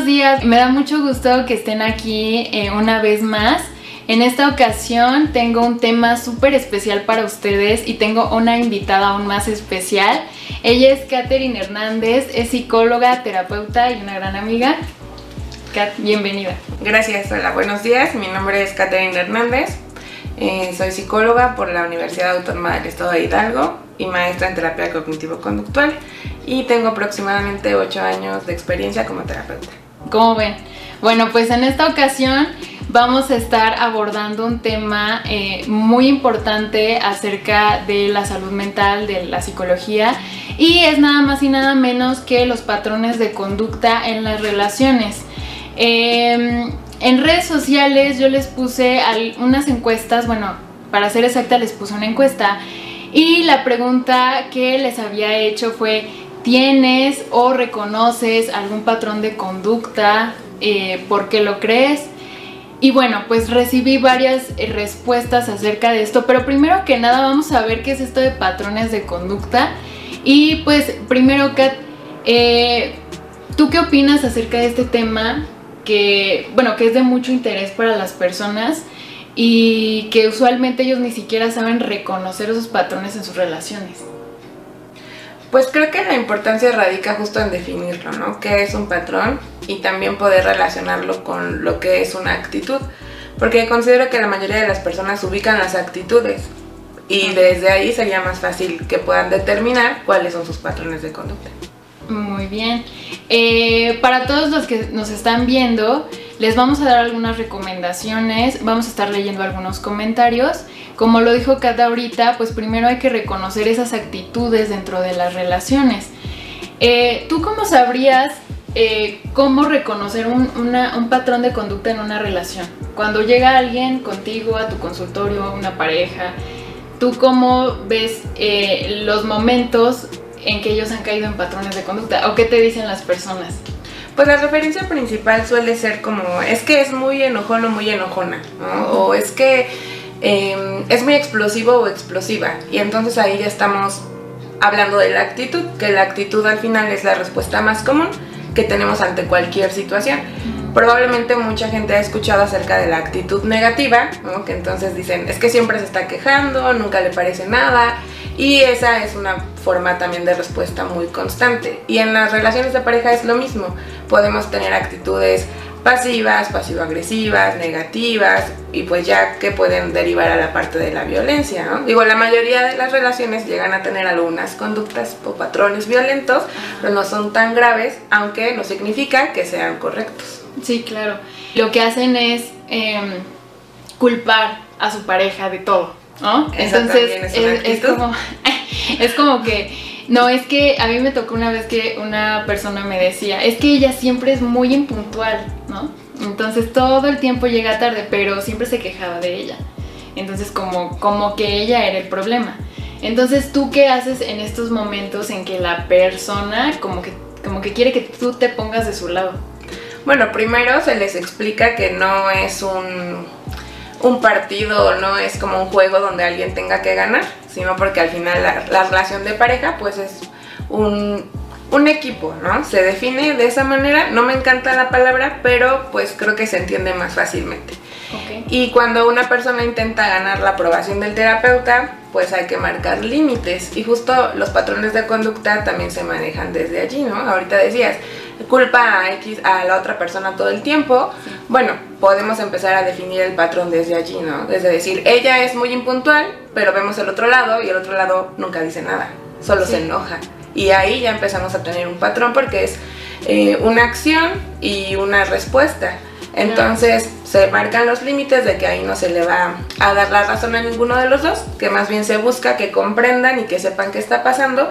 Buenos días. Me da mucho gusto que estén aquí eh, una vez más. En esta ocasión tengo un tema súper especial para ustedes y tengo una invitada aún más especial. Ella es Katherine Hernández, es psicóloga, terapeuta y una gran amiga. Kat, bienvenida. Gracias, hola, buenos días. Mi nombre es Katherine Hernández. Eh, soy psicóloga por la Universidad Autónoma del Estado de Hidalgo y maestra en terapia cognitivo-conductual y tengo aproximadamente 8 años de experiencia como terapeuta. ¿Cómo ven? Bueno, pues en esta ocasión vamos a estar abordando un tema eh, muy importante acerca de la salud mental, de la psicología y es nada más y nada menos que los patrones de conducta en las relaciones. Em, en redes sociales yo les puse unas encuestas, bueno, para ser exacta les puse una encuesta y la pregunta que les había hecho fue, ¿tienes o reconoces algún patrón de conducta? Eh, ¿Por qué lo crees? Y bueno, pues recibí varias eh, respuestas acerca de esto, pero primero que nada vamos a ver qué es esto de patrones de conducta. Y pues primero, Kat, eh, ¿tú qué opinas acerca de este tema? que, bueno, que es de mucho interés para las personas y que usualmente ellos ni siquiera saben reconocer esos patrones en sus relaciones. Pues creo que la importancia radica justo en definirlo, ¿no? ¿Qué es un patrón? Y también poder relacionarlo con lo que es una actitud. Porque considero que la mayoría de las personas ubican las actitudes y desde ahí sería más fácil que puedan determinar cuáles son sus patrones de conducta. Muy bien. Eh, para todos los que nos están viendo, les vamos a dar algunas recomendaciones, vamos a estar leyendo algunos comentarios. Como lo dijo Kata ahorita, pues primero hay que reconocer esas actitudes dentro de las relaciones. Eh, ¿Tú cómo sabrías eh, cómo reconocer un, patrón de conducta en una relación? Cuando llega alguien contigo a tu consultorio, una pareja, ¿tú cómo ves los momentos en que ellos han caído en patrones de conducta? ¿O qué te dicen las personas? Pues la referencia principal suele ser como, es que es muy enojón o muy enojona, o es que em, es muy explosivo o explosiva. Y entonces ahí ya estamos hablando de la actitud, que la actitud al final es la respuesta más común que tenemos ante cualquier situación. Probablemente mucha gente ha escuchado acerca de la actitud negativa, que entonces dicen, es que siempre se está quejando, nunca le parece nada, y esa es una forma también de respuesta muy constante. Y en las relaciones de pareja es lo mismo. Podemos tener actitudes pasivas, pasivo-agresivas, negativas y pues ya que pueden derivar a la parte de la violencia. Digo, la mayoría de las relaciones llegan a tener algunas conductas o patrones violentos, pero no son tan graves, aunque no significa que sean correctos. Sí, claro. Lo que hacen es em, culpar a su pareja de todo. ¿No? Entonces es, como, es como que, no, es que a mí me tocó una vez que una persona me decía, es que ella siempre es muy impuntual, ¿no? Entonces todo el tiempo llega tarde, pero siempre se quejaba de ella. Entonces como, como que ella era el problema. Entonces, ¿tú qué haces en estos momentos en que la persona como que, como que quiere que tú te pongas de su lado? Bueno, primero se les explica que no es un un partido no es como un juego donde alguien tenga que ganar, sino porque al final la, relación de pareja pues es un, equipo, ¿no? Se define de esa manera, no me encanta la palabra, pero pues creo que se entiende más fácilmente. Y cuando una persona intenta ganar la aprobación del terapeuta, pues hay que marcar límites. Y justo los patrones de conducta también se manejan desde allí, ¿no? Ahorita decías, culpa a X a la otra persona todo el tiempo, bueno, podemos empezar a definir el patrón desde allí, ¿no? Desde decir, ella es muy impuntual, pero vemos el otro lado y el otro lado nunca dice nada, solo se enoja. Y ahí ya empezamos a tener un patrón porque es eh, una acción y una respuesta. Entonces se marcan los límites de que ahí no se le va a dar la razón a ninguno de los dos, que más bien se busca que comprendan y que sepan qué está pasando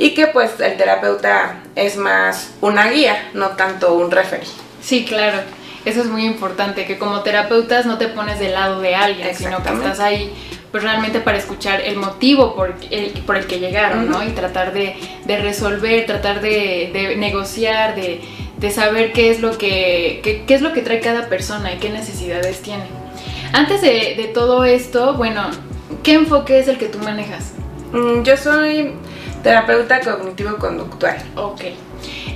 y que pues el terapeuta es más una guía, no tanto un referee. Sí, claro. Eso es muy importante, que como terapeutas no te pones del lado de alguien, sino que estás ahí pues realmente para escuchar el motivo por el, por el que llegaron, ¿no? Y tratar de, de resolver, tratar de, de negociar, de, de, saber qué es, lo que, qué, qué es lo que trae cada persona y qué necesidades tiene. Antes de, de todo esto, bueno, ¿qué enfoque es el que tú manejas? Mm, yo soy terapeuta cognitivo-conductual. Ok.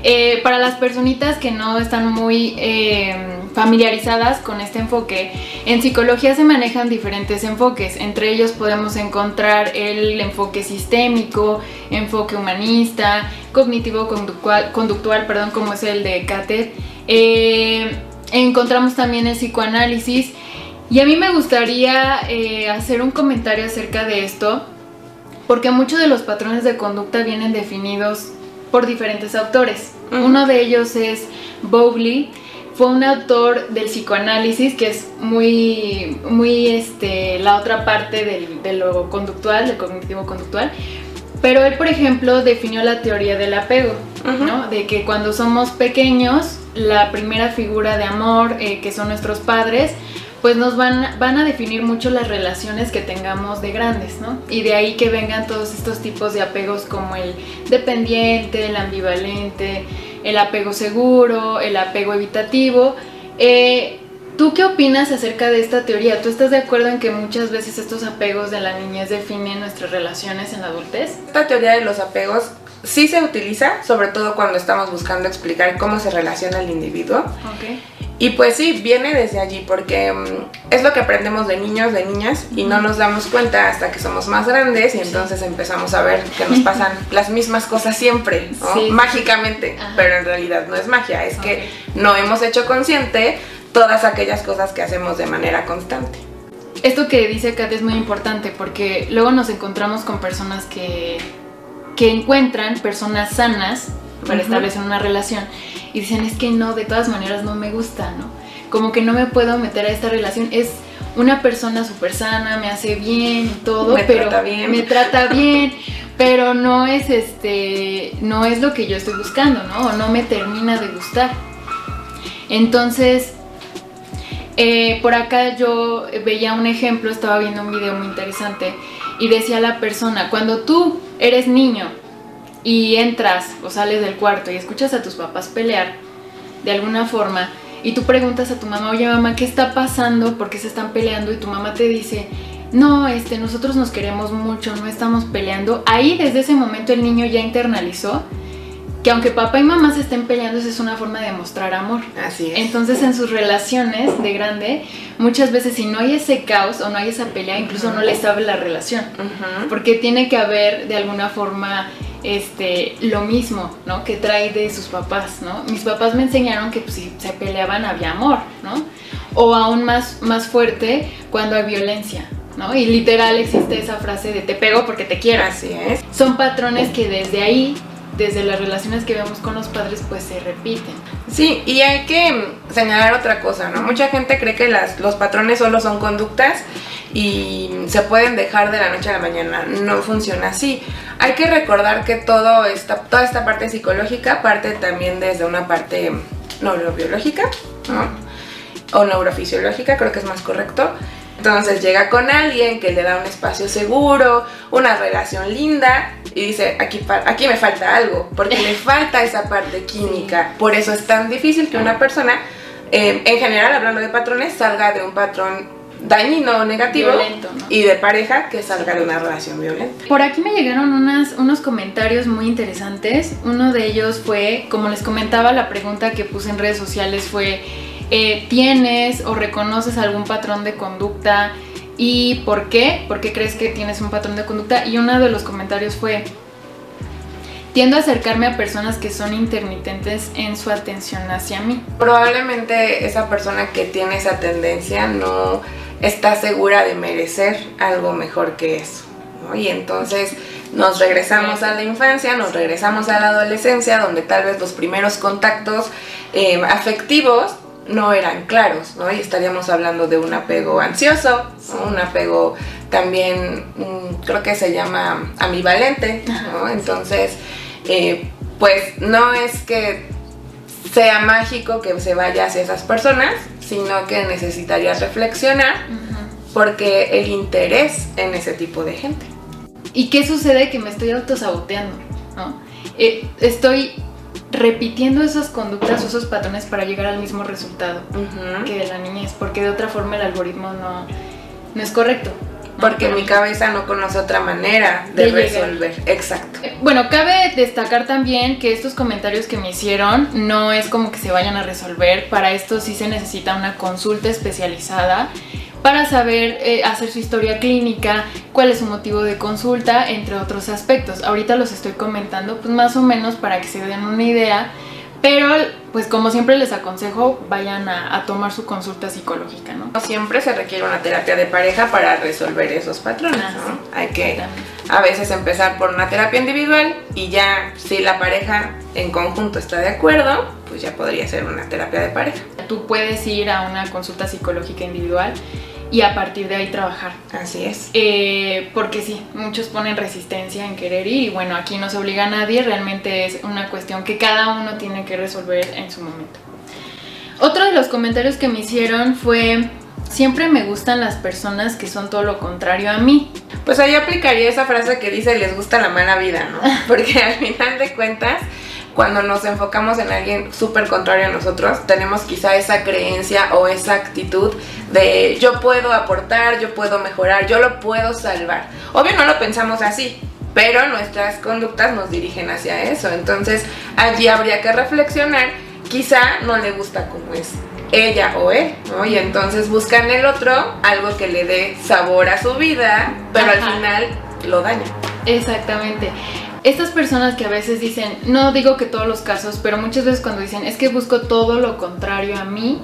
Eh, para las personitas que no están muy eh, familiarizadas con este enfoque, en psicología se manejan diferentes enfoques. Entre ellos podemos encontrar el enfoque sistémico, enfoque humanista, cognitivo-conductual, conductual, perdón, como es el de Catet. Eh, encontramos también el psicoanálisis. Y a mí me gustaría hacer un comentario acerca de esto, porque muchos de los patrones de conducta vienen definidos por diferentes autores. Uno de ellos es Bowley, fue un autor del psicoanálisis que es muy, muy este, la otra parte del, de lo conductual, del cognitivo conductual. Pero él, por ejemplo, definió la teoría del apego, ¿no? De que cuando somos pequeños, la primera figura de amor, eh, que son nuestros padres, pues nos van, van a definir mucho las relaciones que tengamos de grandes, ¿no? Y de ahí que vengan todos estos tipos de apegos como el dependiente, el ambivalente, el apego seguro, el apego evitativo. Eh, ¿Tú qué opinas acerca de esta teoría? ¿Tú estás de acuerdo en que muchas veces estos apegos de la niñez definen nuestras relaciones en la adultez? Esta teoría de los apegos sí se utiliza, sobre todo cuando estamos buscando explicar cómo se relaciona el individuo. Okay. Y pues sí, viene desde allí, porque um, es lo que aprendemos de niños, de niñas, y no nos damos cuenta hasta que somos más grandes y entonces empezamos a ver que nos pasan las mismas cosas siempre, ¿no? sí. mágicamente, Ajá. pero en realidad no es magia, es okay. que no hemos hecho consciente todas aquellas cosas que hacemos de manera constante. Esto que dice Kat es muy importante porque luego nos encontramos con personas que, que encuentran personas sanas para uh -huh. establecer una relación y dicen es que no, de todas maneras no me gusta, ¿no? Como que no me puedo meter a esta relación, es una persona súper sana, me hace bien y todo, me pero trata bien. me trata bien, pero no es este, no es lo que yo estoy buscando, ¿no? O no me termina de gustar. Entonces, eh, por acá yo veía un ejemplo, estaba viendo un video muy interesante y decía la persona, cuando tú eres niño y entras o sales del cuarto y escuchas a tus papás pelear de alguna forma y tú preguntas a tu mamá, oye mamá, ¿qué está pasando? ¿Por qué se están peleando? Y tu mamá te dice, no, este, nosotros nos queremos mucho, no estamos peleando. Ahí desde ese momento el niño ya internalizó que aunque papá y mamá se estén peleando, esa es una forma de mostrar amor. Así es. Entonces en sus relaciones de grande, muchas veces si no hay ese caos o no hay esa pelea, incluso uh -huh. no les sabe la relación. Uh -huh. Porque tiene que haber de alguna forma este, lo mismo, ¿no? Que trae de sus papás, ¿no? Mis papás me enseñaron que pues, si se peleaban había amor, ¿no? O aún más, más fuerte cuando hay violencia, ¿no? Y literal existe esa frase de te pego porque te quiero. Así es. Son patrones que desde ahí, desde las relaciones que vemos con los padres, pues se repiten. Sí, y hay que señalar otra cosa, ¿no? Mucha gente cree que los patrones solo son conductas y se pueden dejar de la noche a la mañana. No funciona así. Hay que recordar que todo esta, toda esta parte psicológica parte también desde una parte neurobiológica, ¿no? O neurofisiológica, creo que es más correcto. Entonces llega con alguien que le da un espacio seguro, una relación linda y dice, aquí, aquí me falta algo, porque le falta esa parte química. Por eso es tan difícil que una persona, eh, en general hablando de patrones, salga de un patrón dañino o negativo Violento, ¿no? y de pareja que salga de una relación violenta. Por aquí me llegaron unas, unos comentarios muy interesantes. Uno de ellos fue, como les comentaba, la pregunta que puse en redes sociales fue, eh, ¿tienes o reconoces algún patrón de conducta? ¿Y por qué? ¿Por qué crees que tienes un patrón de conducta? Y uno de los comentarios fue, tiendo a acercarme a personas que son intermitentes en su atención hacia mí. Probablemente esa persona que tiene esa tendencia no está segura de merecer algo mejor que eso. Y entonces nos regresamos a la infancia, nos regresamos a la adolescencia, donde tal vez los primeros contactos eh, afectivos no eran claros, ¿no? Y estaríamos hablando de un apego ansioso, un apego también, mm, creo que se llama ambivalente, ¿no? Entonces, eh, pues no es que sea mágico que se vaya hacia esas personas, sino que necesitarías reflexionar porque el interés en ese tipo de gente. ¿Y qué sucede? Que me estoy autosaboteando, ¿no? Eh, estoy repitiendo esas conductas o esos patrones para llegar al mismo resultado que de la niñez, porque de otra forma el algoritmo no, no es correcto. Porque mi cabeza no conoce otra manera de, resolver. Exacto. Eh, bueno, cabe destacar también que estos comentarios que me hicieron no es como que se vayan a resolver. Para esto sí se necesita una consulta especializada para saber eh, hacer su historia clínica, cuál es su motivo de consulta, entre otros aspectos. Ahorita los estoy comentando pues más o menos para que se den una idea, pero pues como siempre les aconsejo vayan a, tomar su consulta psicológica, ¿no? Siempre se requiere una terapia de pareja para resolver esos patrones, ah, ¿no? Hay que a veces empezar por una terapia individual y ya si la pareja en conjunto está de acuerdo, pues ya podría ser una terapia de pareja. Tú puedes ir a una consulta psicológica individual y a partir de ahí trabajar. Así es. Eh, porque sí, muchos ponen resistencia en querer ir y bueno, aquí no se obliga a nadie, realmente es una cuestión que cada uno tiene que resolver en su momento. Otro de los comentarios que me hicieron fue, siempre me gustan las personas que son todo lo contrario a mí. Pues ahí aplicaría esa frase que dice les gusta la mala vida, ¿no? Porque al final de cuentas cuando nos enfocamos en alguien súper contrario a nosotros, tenemos quizá esa creencia o esa actitud de yo puedo aportar, yo puedo mejorar, yo lo puedo salvar. Obvio no lo pensamos así, pero nuestras conductas nos dirigen hacia eso. Entonces allí habría que reflexionar, quizá no le gusta como es ella o él, ¿no? Y entonces buscan en el otro algo que le dé sabor a su vida, pero al final lo daña. Exactamente estas personas que a veces dicen, no digo que todos los casos, pero muchas veces cuando dicen es que busco todo lo contrario a mí,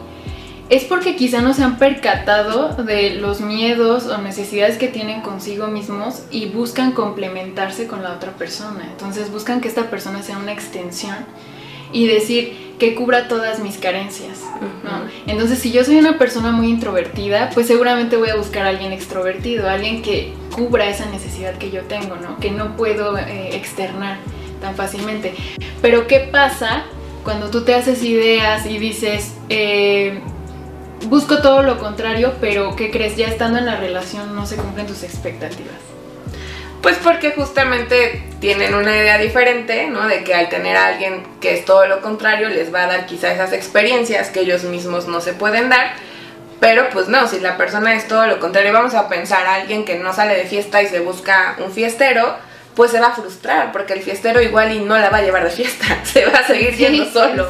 es porque quizá no se han percatado de los miedos o necesidades que tienen consigo mismos y buscan complementarse con la otra persona. Entonces buscan que esta persona sea una extensión y decir que cubra todas mis carencias, Entonces, si yo soy una persona muy introvertida, pues seguramente voy a buscar a alguien extrovertido, alguien que cubra esa necesidad que yo tengo, ¿no? Que no puedo eh, externar tan fácilmente. Pero, ¿qué pasa cuando tú te haces ideas y dices, eh, busco todo lo contrario, pero ¿qué crees? Ya estando en la relación no se cumplen tus expectativas. Pues porque justamente tienen una idea diferente, ¿no? De que al tener a alguien que es todo lo contrario, les va a dar quizá esas experiencias que ellos mismos no se pueden dar. Pero pues no, si la persona es todo lo contrario, vamos a pensar a alguien que no sale de fiesta y se busca un fiestero, pues se va a frustrar, porque el fiestero igual y no la va a llevar de fiesta, se va a seguir siendo solo.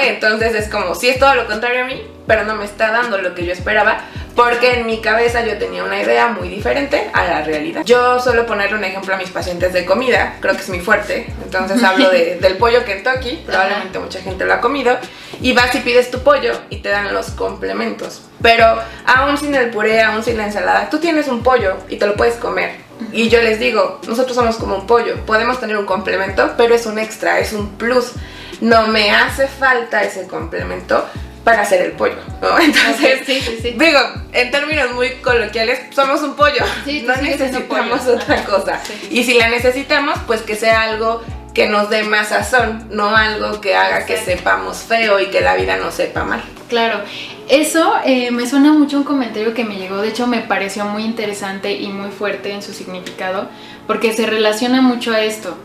Entonces es como, si es todo lo contrario a mí, pero no me está dando lo que yo esperaba, porque en mi cabeza yo tenía una idea muy diferente a la realidad. Yo suelo ponerle un ejemplo a mis pacientes de comida, creo que es muy fuerte, entonces hablo del pollo Kentucky, probablemente mucha gente lo ha comido, y vas y pides tu pollo y te dan los complementos. Pero aún sin el puré, aún sin la ensalada, tú tienes un pollo y te lo puedes comer. Y yo les digo, nosotros somos como un pollo, podemos tener un complemento, pero es un extra, es un plus. No me hace falta ese complemento, para hacer el pollo, ¿no? Entonces, digo, en términos muy coloquiales, somos un pollo, no necesitamos otra cosa. Y si la necesitamos, pues que sea algo que nos dé más sazón, no algo que haga que sepamos feo y que la vida nos sepa mal. Claro, eso eh, me suena mucho un comentario que me llegó, de hecho me pareció muy interesante y muy fuerte en su significado, porque se relaciona mucho a esto,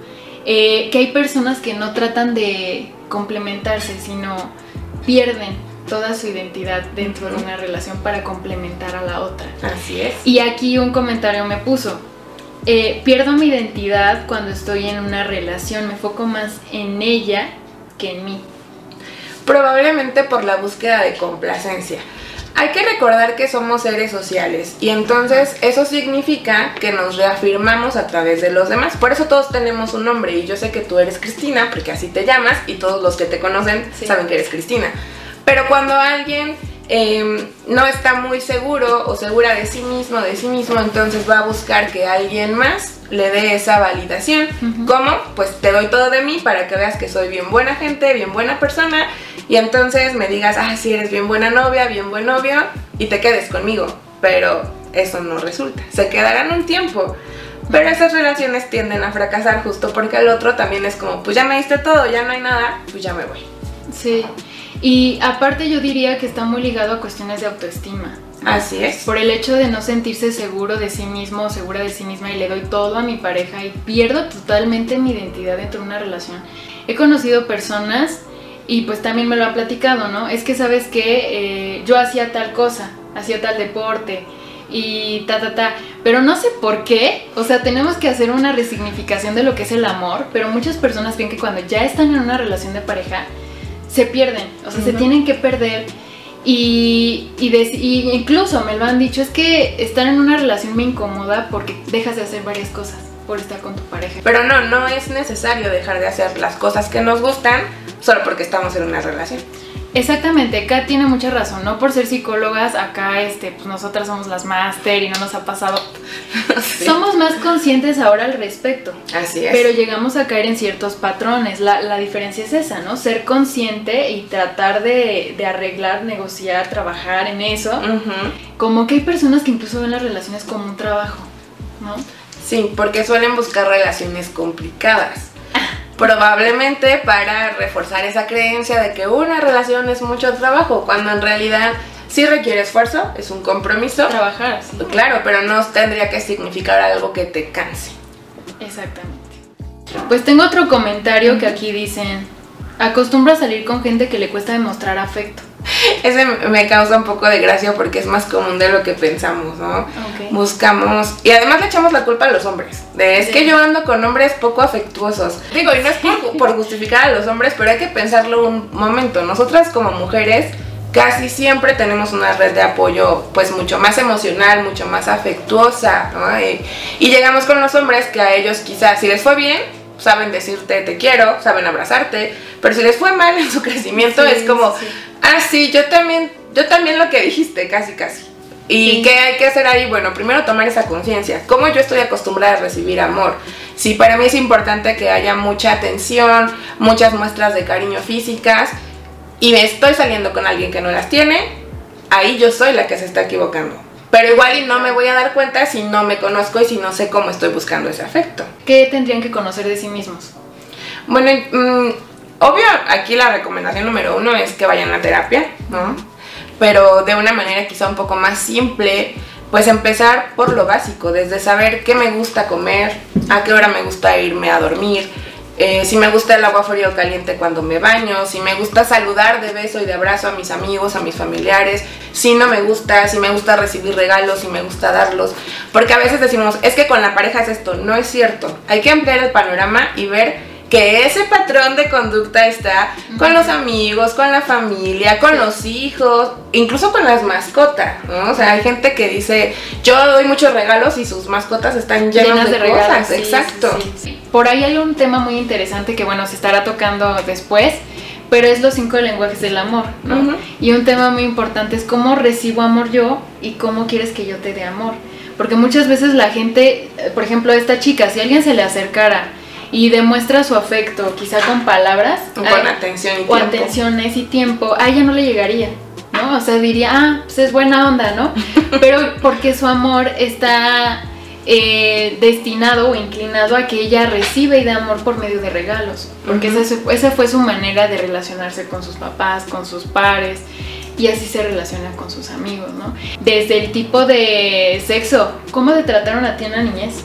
eh, que hay personas que no tratan de complementarse, sino pierden toda su identidad dentro de una relación para complementar a la otra. Así es. Y aquí un comentario me puso, eh, pierdo mi identidad cuando estoy en una relación, me foco más en ella que en mí. Probablemente por la búsqueda de complacencia. Hay que recordar que somos seres sociales y entonces eso significa que nos reafirmamos a través de los demás. Por eso todos tenemos un nombre y yo sé que tú eres Cristina porque así te llamas y todos los que te conocen saben que eres Cristina. Pero cuando alguien em, no está muy seguro o segura de sí mismo, de sí mismo, entonces va a buscar que alguien más le dé esa validación. ¿Cómo? Pues te doy todo de mí para que veas que soy bien buena gente, bien buena persona y entonces me digas, ah, sí, eres bien buena novia, bien buen novio y te quedes conmigo. Pero eso no resulta. Se quedarán un tiempo. Pero esas relaciones tienden a fracasar justo porque el otro también es como, pues ya me diste todo, ya no hay nada, pues ya me voy. Sí. Y aparte yo diría que está muy ligado a cuestiones de autoestima. Así es. Por el hecho de no sentirse seguro de sí mismo, segura de sí misma y le doy todo a mi pareja y pierdo totalmente mi identidad dentro de una relación. He conocido personas y pues también me lo ha platicado, ¿no? Es que sabes que eh, yo hacía tal cosa, hacía tal deporte y ta, ta, ta. Pero no sé por qué, o sea, tenemos que hacer una resignificación de lo que es el amor, pero muchas personas creen que cuando ya están en una relación de pareja, se pierden, o sea, se tienen que perder. Y, y, incluso me lo han dicho, es que estar en una relación me incomoda porque dejas de hacer varias cosas por estar con tu pareja. Pero no, no es necesario dejar de hacer las cosas que nos gustan solo porque estamos en una relación. Exactamente, Kat tiene mucha razón, no por ser psicólogas, acá este, pues nosotras somos las máster y no nos ha pasado. Somos más conscientes ahora al respecto. Así es. Pero llegamos a caer en ciertos patrones. La, diferencia es esa, ¿no? Ser consciente y tratar de, arreglar, negociar, trabajar en eso. Como que hay personas que incluso ven las relaciones como un trabajo, ¿no? Sí, porque suelen buscar relaciones complicadas probablemente para reforzar esa creencia de que una relación es mucho trabajo, cuando en realidad sí requiere esfuerzo, es un compromiso. Trabajar, sí. Claro, pero no tendría que significar algo que te canse. Exactamente. Pues tengo otro comentario que aquí dicen, acostumbra a salir con gente que le cuesta demostrar afecto. Ese me causa un poco de gracia porque es más común de lo que pensamos, ¿no? Buscamos, y además le echamos la culpa a los hombres, de es que yo ando con hombres poco afectuosos. Digo, y no es por, justificar a los hombres, pero hay que pensarlo un momento. Nosotras como mujeres casi siempre tenemos una red de apoyo pues mucho más emocional, mucho más afectuosa, ¿no? y, llegamos con los hombres que a ellos quizás si les fue bien, saben decirte te quiero, saben abrazarte, pero si les fue mal en su crecimiento es como, ah, sí, yo también, yo también lo que dijiste, casi, casi. ¿Y qué hay que hacer ahí? Bueno, primero tomar esa conciencia. ¿Cómo yo estoy acostumbrada a recibir amor? Si para mí es importante que haya mucha atención, muchas muestras de cariño físicas, y me estoy saliendo con alguien que no las tiene, ahí yo soy la que se está equivocando. Pero igual y no me voy a dar cuenta si no me conozco y si no sé cómo estoy buscando ese afecto. ¿Qué tendrían que conocer de sí mismos? Bueno, mm, obvio, aquí la recomendación número uno es que vayan a terapia, ¿no? Pero de una manera quizá un poco más simple, pues empezar por lo básico, desde saber qué me gusta comer, a qué hora me gusta irme a dormir, eh, si me gusta el agua fría o caliente cuando me baño, si me gusta saludar de beso y de abrazo a mis amigos, a mis familiares, si no me gusta, si me gusta recibir regalos, si me gusta darlos, porque a veces decimos, es que con la pareja es esto, no es cierto, hay que ampliar el panorama y ver que ese patrón de conducta está con los amigos, con la familia, con los hijos, incluso con las mascotas, ¿no? O sea, hay gente que dice, yo doy muchos regalos y sus mascotas están llenas, de, regalos. Exacto. Por ahí hay un tema muy interesante que, bueno, se estará tocando después, pero es los cinco lenguajes del amor, ¿no? Y un tema muy importante es cómo recibo amor yo y cómo quieres que yo te dé amor. Porque muchas veces la gente, por ejemplo, esta chica, si alguien se le acercara, y demuestra su afecto, quizá con palabras. Con atención y tiempo. O atenciones y tiempo, a ella no le llegaría, ¿no? O sea, diría, ah, pues es buena onda, ¿no? Pero porque su amor está eh, destinado o inclinado a que ella reciba y dé amor por medio de regalos. Porque esa, esa fue su manera de relacionarse con sus papás, con sus pares y así se relaciona con sus amigos, ¿no? Desde el tipo de sexo, ¿cómo te trataron a ti en la niñez?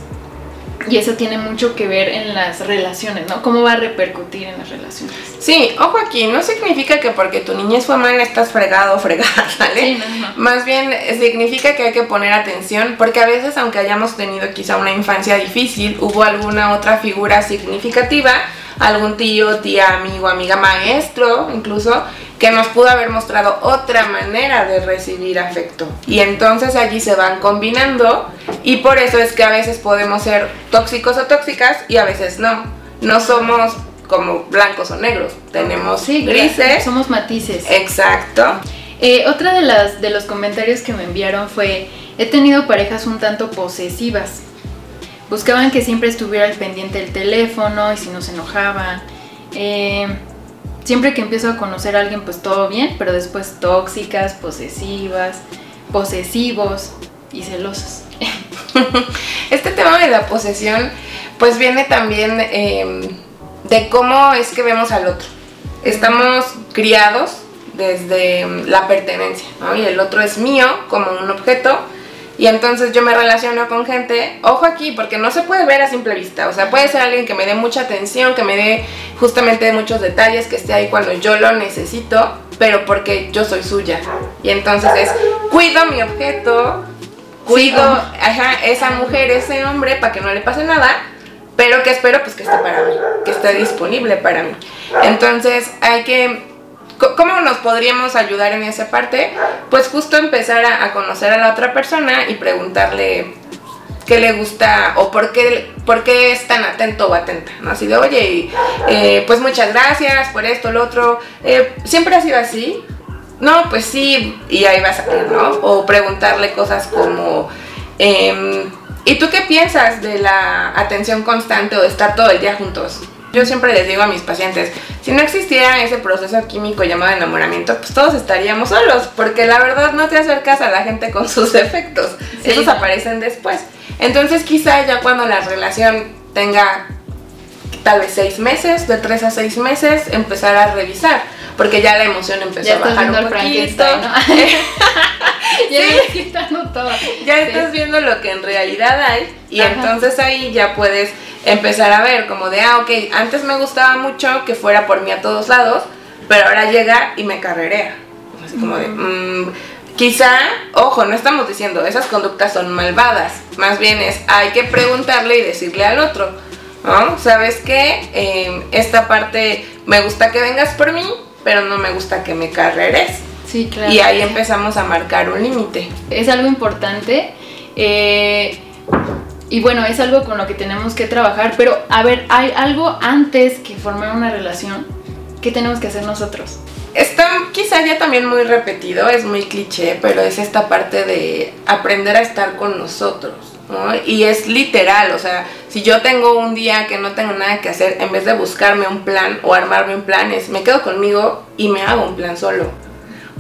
Y eso tiene mucho que ver en las relaciones, ¿no? ¿Cómo va a repercutir en las relaciones? Sí, ojo aquí, no significa que porque tu niñez fue mal estás fregado o fregada, ¿vale? Sí, Más bien significa que hay que poner atención porque a veces aunque hayamos tenido quizá una infancia difícil, hubo alguna otra figura significativa, algún tío, tía, amigo, amiga, maestro, incluso, que nos pudo haber mostrado otra manera de recibir afecto. Y entonces allí se van combinando y por eso es que a veces podemos ser tóxicos o tóxicas y a veces no. No somos como blancos o negros, tenemos sí, grises. Somos matices. Exacto. Eh, otra de, las, de los comentarios que me enviaron fue, he tenido parejas un tanto posesivas. Buscaban que siempre estuviera al pendiente del teléfono y si no se enojaban. Eh, siempre que empiezo a conocer a alguien, pues todo bien, pero después tóxicas, posesivas, posesivos y celosos. este tema de la posesión, pues viene también em, de cómo es que vemos al otro. Estamos criados desde la pertenencia, ¿no? Y el otro es mío como un objeto. Y entonces yo me relaciono con gente, ojo aquí, porque no se puede ver a simple vista. O sea, puede ser alguien que me dé mucha atención, que me dé justamente muchos detalles, que esté ahí cuando yo lo necesito, pero porque yo soy suya. Y entonces es, cuido mi objeto, cuido ajá, esa mujer, ese hombre, para que no le pase nada, pero que espero pues que esté para mí, que esté disponible para mí. Entonces hay que ¿Cómo nos podríamos ayudar en esa parte? Pues justo empezar a, conocer a la otra persona y preguntarle qué le gusta o por qué, por qué es tan atento o atenta, ¿no? Así de, oye, eh, pues muchas gracias por esto, lo otro. Eh, ¿Siempre ha sido así? No, pues sí, y ahí vas a ver, ¿no? O preguntarle cosas como, em, ¿y tú qué piensas de la atención constante o de estar todo el día juntos? Yo siempre les digo a mis pacientes, si no existiera ese proceso químico llamado enamoramiento, pues todos estaríamos solos, porque la verdad no te acercas a la gente con sus defectos, esos aparecen después. Entonces quizá ya cuando la relación tenga tal vez seis meses, de tres a seis meses, empezar a revisar, porque ya la emoción empezó a bajar un poquito. ¿no? ya quitando todo. Ya estás viendo lo que en realidad hay y entonces ahí ya puedes empezar a ver como de, ah, ok, antes me gustaba mucho que fuera por mí a todos lados, pero ahora llega y me carrerea. Así como de, mm, quizá, ojo, no estamos diciendo, esas conductas son malvadas, más bien es, hay que preguntarle y decirle al otro, ¿no? ¿Sabes qué? Em, esta parte me gusta que vengas por mí, pero no me gusta que me carreres. Sí, claro. Y ahí empezamos a marcar un límite. Es algo importante. Eh, y bueno, es algo con lo que tenemos que trabajar, pero a ver, hay algo antes que formar una relación. ¿Qué tenemos que hacer nosotros? Está quizá ya también muy repetido, es muy cliché, pero es esta parte de aprender a estar con nosotros. Y es literal, o sea, si yo tengo un día que no tengo nada que hacer, en vez de buscarme un plan o armarme un plan, es me quedo conmigo y me hago un plan solo.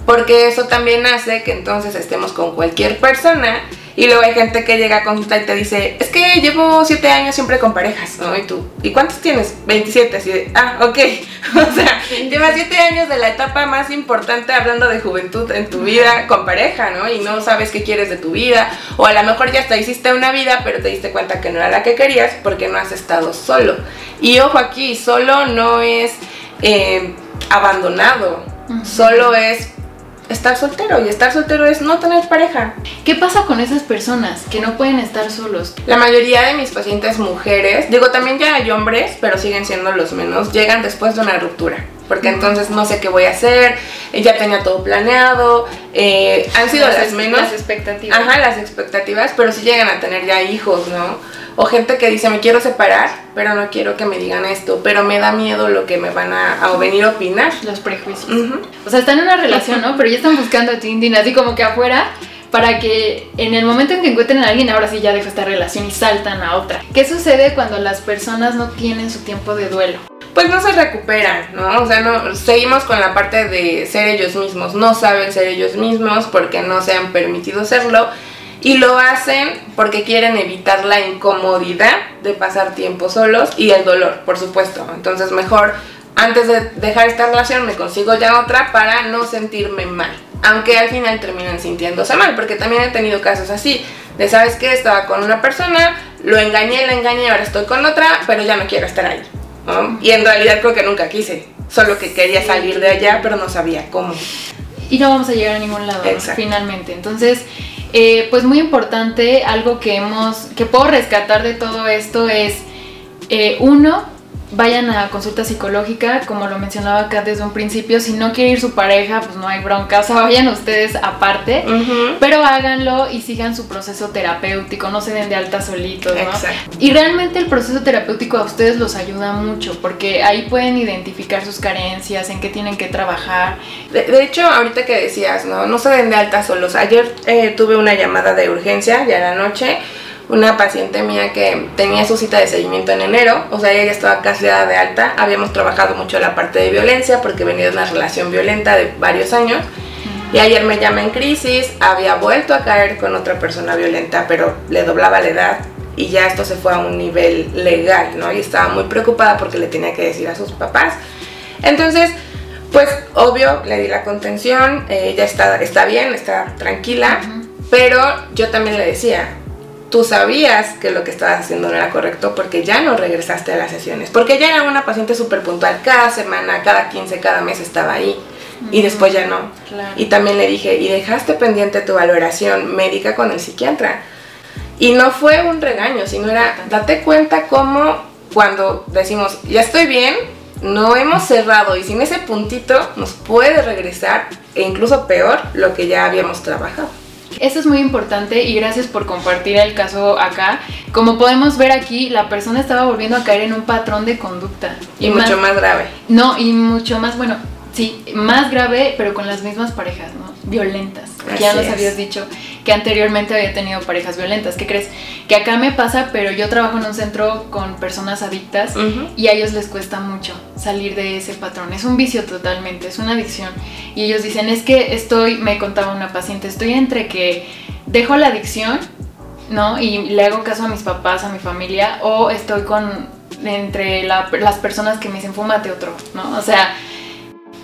Porque eso también hace que entonces estemos con cualquier persona y luego hay gente que llega a consulta y te dice, es que llevo siete años siempre con parejas, ¿no? Y tú, ¿y cuántos tienes? 27, así de, ah, ok. o sea, llevas siete años de la etapa más importante hablando de juventud en tu vida con pareja, ¿no? Y no sabes qué quieres de tu vida. O a lo mejor ya hasta hiciste una vida, pero te diste cuenta que no era la que querías porque no has estado solo. Y ojo aquí, solo no es eh, abandonado, solo es estar soltero y estar soltero es no tener pareja. ¿Qué pasa con esas personas que no pueden estar solos? La mayoría de mis pacientes mujeres, digo también ya hay hombres, pero siguen siendo los menos, llegan después de una ruptura. Porque entonces no sé qué voy a hacer, ya tenía todo planeado, eh, han sido las, menos. Las expectativas. Ajá, las expectativas, pero sí llegan a tener ya hijos, ¿no? O gente que dice, me quiero separar, pero no quiero que me digan esto, pero me da miedo lo que me van a, venir a opinar. Los prejuicios. O sea, están en una relación, ¿no? Pero ya están buscando a Tindin así como que afuera para que en el momento en que encuentren a alguien, ahora sí ya dejo esta relación y saltan a otra. ¿Qué sucede cuando las personas no tienen su tiempo de duelo? Pues no se recuperan, ¿no? O sea, no, seguimos con la parte de ser ellos mismos. No saben ser ellos mismos porque no se han permitido serlo y lo hacen porque quieren evitar la incomodidad de pasar tiempo solos y el dolor, por supuesto. Entonces mejor antes de dejar esta relación me consigo ya otra para no sentirme mal. Aunque al final terminan sintiéndose mal, porque también he tenido casos así. De, ¿sabes qué? Estaba con una persona, lo engañé, la engañé, ahora estoy con otra, pero ya no quiero estar ahí. Y en realidad creo que nunca quise. Solo que quería salir de allá, pero no sabía cómo. Y no vamos a llegar a ningún lado, finalmente. Entonces, eh, pues muy importante, algo que hemos, que puedo rescatar de todo esto es, eh, uno, vayan a consulta psicológica, como lo mencionaba acá desde un principio, si no quiere ir su pareja, pues no hay bronca, o sea, vayan ustedes aparte, pero háganlo y sigan su proceso terapéutico, no se den de alta solitos, ¿no? Exacto. Y realmente el proceso terapéutico a ustedes los ayuda mucho, porque ahí pueden identificar sus carencias, en qué tienen que trabajar. De, de hecho, ahorita que decías, ¿no? No se den de alta solos. Ayer eh, tuve una llamada de urgencia, ya en la noche, una paciente mía que tenía su cita de seguimiento en enero, o sea, ella ya estaba casi dada de alta. Habíamos trabajado mucho la parte de violencia porque venía de una relación violenta de varios años. Y ayer me llama en crisis, había vuelto a caer con otra persona violenta, pero le doblaba la edad y ya esto se fue a un nivel legal, ¿no? Y estaba muy preocupada porque le tenía que decir a sus papás. Entonces, pues obvio, le di la contención, eh, ella está, está bien, está tranquila, pero yo también le decía, tú sabías que lo que estabas haciendo no era correcto porque ya no regresaste a las sesiones, porque ella era una paciente súper puntual, cada semana, cada 15, cada mes estaba ahí. Y después ya no. Claro. Y también le dije, y dejaste pendiente tu valoración médica con el psiquiatra. Y no fue un regaño, sino era, date cuenta cómo cuando decimos, ya estoy bien, no hemos cerrado y sin ese puntito nos puede regresar e incluso peor lo que ya habíamos trabajado. Eso es muy importante y gracias por compartir el caso acá. Como podemos ver aquí, la persona estaba volviendo a caer en un patrón de conducta. Y, mucho más grave. No, y mucho más, bueno, sí, más grave, pero con las mismas parejas, ¿no? Violentas. Ya nos habías dicho que anteriormente había tenido parejas violentas. ¿Qué crees? Que acá me pasa, pero yo trabajo en un centro con personas adictas y a ellos les cuesta mucho salir de ese patrón. Es un vicio totalmente, es una adicción. Y ellos dicen, es que estoy, me contaba una paciente, estoy entre que dejo la adicción, ¿no? Y le hago caso a mis papás, a mi familia, o estoy con, entre la- las personas que me dicen, fúmate otro, ¿no? O sea,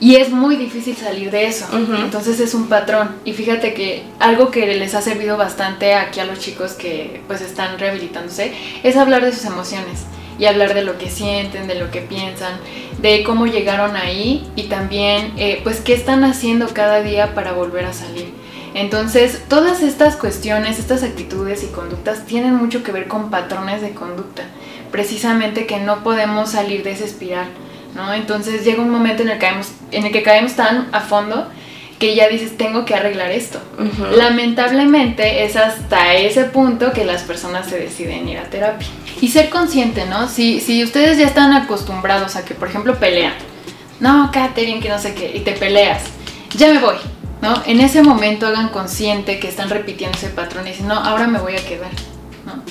y es muy difícil salir de eso. Entonces es un patrón. Y fíjate que algo que les ha servido bastante aquí a los chicos que pues están rehabilitándose es hablar de sus emociones y hablar de lo que sienten, de lo que piensan, de cómo llegaron ahí y también eh, pues qué están haciendo cada día para volver a salir. Entonces, todas estas cuestiones, estas actitudes y conductas tienen mucho que ver con patrones de conducta, precisamente que no podemos salir de esa espiral, ¿no? Entonces llega un momento en el, que caemos, en el que caemos tan a fondo que ya dices, tengo que arreglar esto. Lamentablemente es hasta ese punto que las personas se deciden ir a terapia. Y ser consciente, ¿no? Si, si ustedes ya están acostumbrados a que, por ejemplo, pelean, no, Katherine, que no sé qué, y te peleas, ya me voy, ¿no? En ese momento hagan consciente que están repitiendo ese patrón y dicen, no, ahora me voy a quedar, ¿no?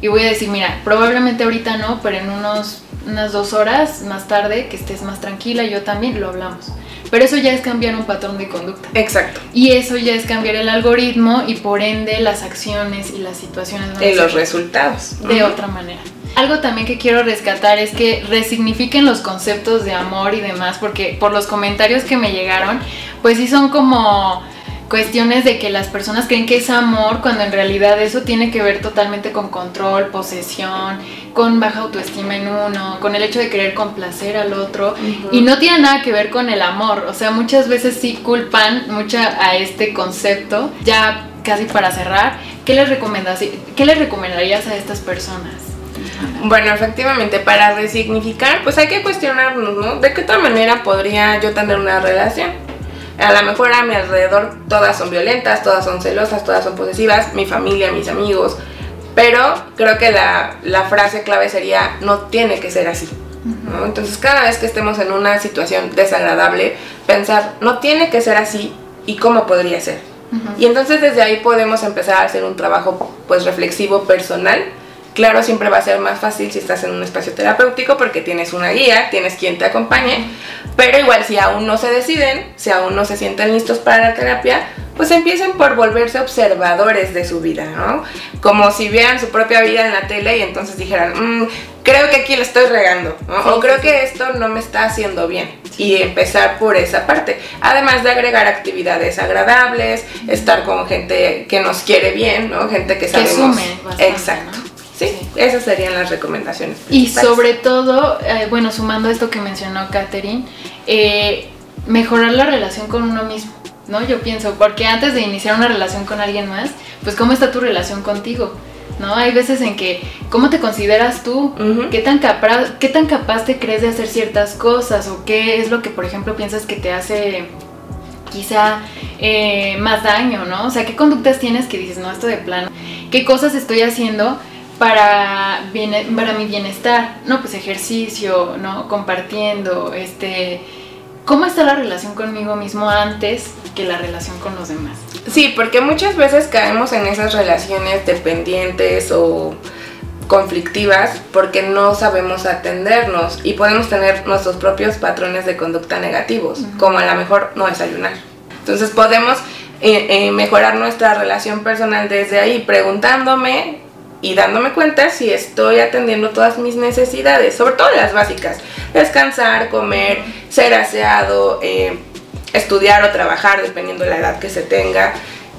Y voy a decir, mira, probablemente ahorita no, pero en unos, unas dos horas más tarde, que estés más tranquila, yo también, lo hablamos. Pero eso ya es cambiar un patrón de conducta. Exacto. Y eso ya es cambiar el algoritmo y por ende las acciones y las situaciones van Y los resultados. de otra manera. Algo también que quiero rescatar es que resignifiquen los conceptos de amor y demás, porque por los comentarios que me llegaron, pues sí son como cuestiones de que las personas creen que es amor cuando en realidad eso tiene que ver totalmente con control, posesión, con baja autoestima en uno, con el hecho de querer complacer al otro y no tiene nada que ver con el amor, o sea, muchas veces sí culpan mucho a este concepto. Ya casi para cerrar, ¿qué les recomendas, qué les recomendarías a estas personas? Bueno, efectivamente, para resignificar, pues hay que cuestionarnos, ¿no? ¿De qué otra manera podría yo tener una relación? A lo mejor a mi alrededor todas son violentas, todas son celosas, todas son posesivas, mi familia, mis amigos, pero creo que la, la frase clave sería, no tiene que ser así. ¿no? Entonces cada vez que estemos en una situación desagradable, pensar, no tiene que ser así y cómo podría ser. Y entonces desde ahí podemos empezar a hacer un trabajo pues reflexivo personal. Claro, siempre va a ser más fácil si estás en un espacio terapéutico porque tienes una guía, tienes quien te acompañe, pero igual si aún no se deciden, si aún no se sienten listos para la terapia, pues empiecen por volverse observadores de su vida, ¿no? Como si vieran su propia vida en la tele y entonces dijeran, "Mm, creo que aquí le estoy regando, ¿no? Sí, o creo sí, que esto no me está haciendo bien. Y empezar por esa parte. Además de agregar actividades agradables, estar con gente que nos quiere bien, ¿no? Gente que sabemos. sume bastante, Exacto. ¿no? Sí, esas serían las recomendaciones. Y sobre todo, eh, bueno, sumando esto que mencionó Katherine, eh, mejorar la relación con uno mismo, ¿no? Yo pienso, porque antes de iniciar una relación con alguien más, pues cómo está tu relación contigo, ¿no? Hay veces en que, ¿cómo te consideras tú? ¿Qué tan, capaz, ¿Qué tan capaz te crees de hacer ciertas cosas? ¿O qué es lo que, por ejemplo, piensas que te hace quizá eh, más daño, ¿no? O sea, ¿qué conductas tienes que dices, no, esto de plano? ¿Qué cosas estoy haciendo para, para mi bienestar? No, pues ejercicio, ¿no? Compartiendo, este... ¿Cómo está la relación conmigo mismo antes que la relación con los demás? Sí, porque muchas veces caemos en esas relaciones dependientes o conflictivas porque no sabemos atendernos y podemos tener nuestros propios patrones de conducta negativos, como a lo mejor no desayunar. Entonces podemos eh, eh, mejorar nuestra relación personal desde ahí, preguntándome y dándome cuenta si estoy atendiendo todas mis necesidades, sobre todo las básicas, descansar, comer, ser aseado, eh, estudiar o trabajar, dependiendo de la edad que se tenga.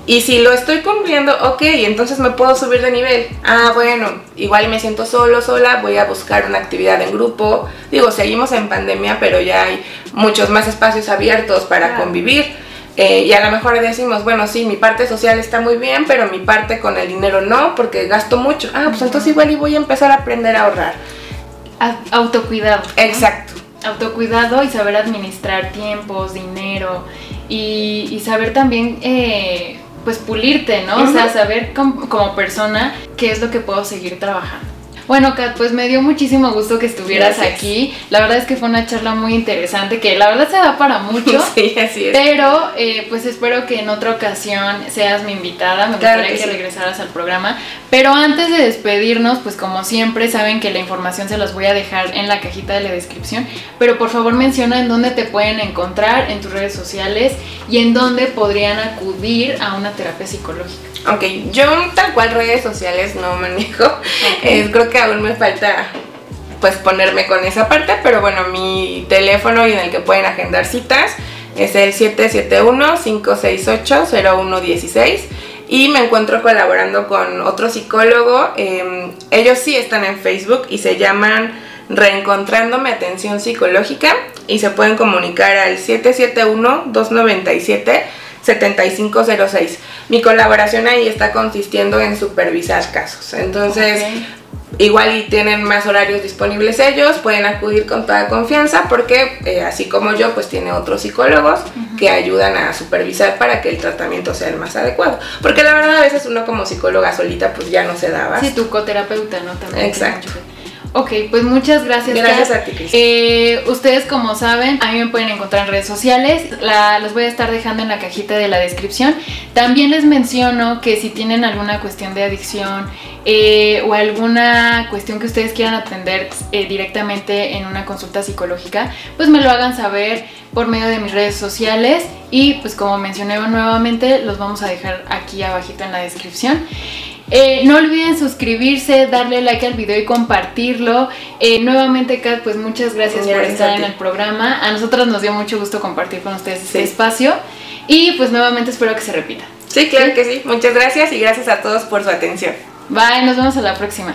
Y si lo estoy cumpliendo, ok, entonces me puedo subir de nivel. Ah, bueno, igual me siento solo, sola, voy a buscar una actividad en grupo. Digo, seguimos en pandemia, pero ya hay muchos más espacios abiertos para convivir. Eh, y a lo mejor decimos, bueno, sí, mi parte social está muy bien, pero mi parte con el dinero no, porque gasto mucho. Ah, pues entonces igual y voy a empezar a aprender a ahorrar. Autocuidado. ¿no? Exacto. autocuidado y saber administrar tiempos, dinero y, y saber también eh, pues pulirte, ¿no? O sea, saber com- como persona qué es lo que puedo seguir trabajando. Bueno, Kat, pues me dio muchísimo gusto que estuvieras Gracias. aquí. La verdad es que fue una charla muy interesante que la verdad se da para mucho. Sí, así es. Pero eh, pues espero que en otra ocasión seas mi invitada, me Claro gustaría que que, sí. regresaras al programa. Pero antes de despedirnos, pues como siempre saben que la información se las voy a dejar en la cajita de la descripción, pero por favor menciona en dónde te pueden encontrar en tus redes sociales y en dónde podrían acudir a una terapia psicológica. Ok, yo tal cual redes sociales no manejo. Eh, creo que aún me falta pues ponerme con esa parte, pero bueno, mi teléfono y en el que pueden agendar citas es el 771-568-0116 y me encuentro colaborando con otro psicólogo. eh, ellos sí están en Facebook y se llaman Reencontrándome Atención Psicológica y se pueden comunicar al 771-297. 7506. Mi colaboración ahí está consistiendo en supervisar casos. Entonces. Igual y tienen más horarios disponibles ellos, pueden acudir con toda confianza porque eh, así como yo, pues tiene otros psicólogos que ayudan a supervisar para que el tratamiento sea el más adecuado. Porque la verdad a veces uno como psicóloga solita pues ya no se daba. Sí, tu coterapeuta, ¿no? También. Exacto. Ok, pues muchas gracias. Gracias Kat. a ti, Cris. Eh, ustedes como saben, a mí me pueden encontrar en redes sociales, la, los voy a estar dejando en la cajita de la descripción. También les menciono que si tienen alguna cuestión de adicción eh, o alguna cuestión que ustedes quieran atender eh, directamente en una consulta psicológica, pues me lo hagan saber por medio de mis redes sociales y pues como mencioné nuevamente, los vamos a dejar aquí abajito en la descripción. Eh, no olviden suscribirse, darle like al video y compartirlo. Eh, nuevamente, Kat, pues muchas gracias, por estar en el programa. A nosotros nos dio mucho gusto compartir con ustedes este espacio. Y pues nuevamente espero que se repita. Sí, claro que sí. Muchas gracias y gracias a todos por su atención. Bye, nos vemos a la próxima.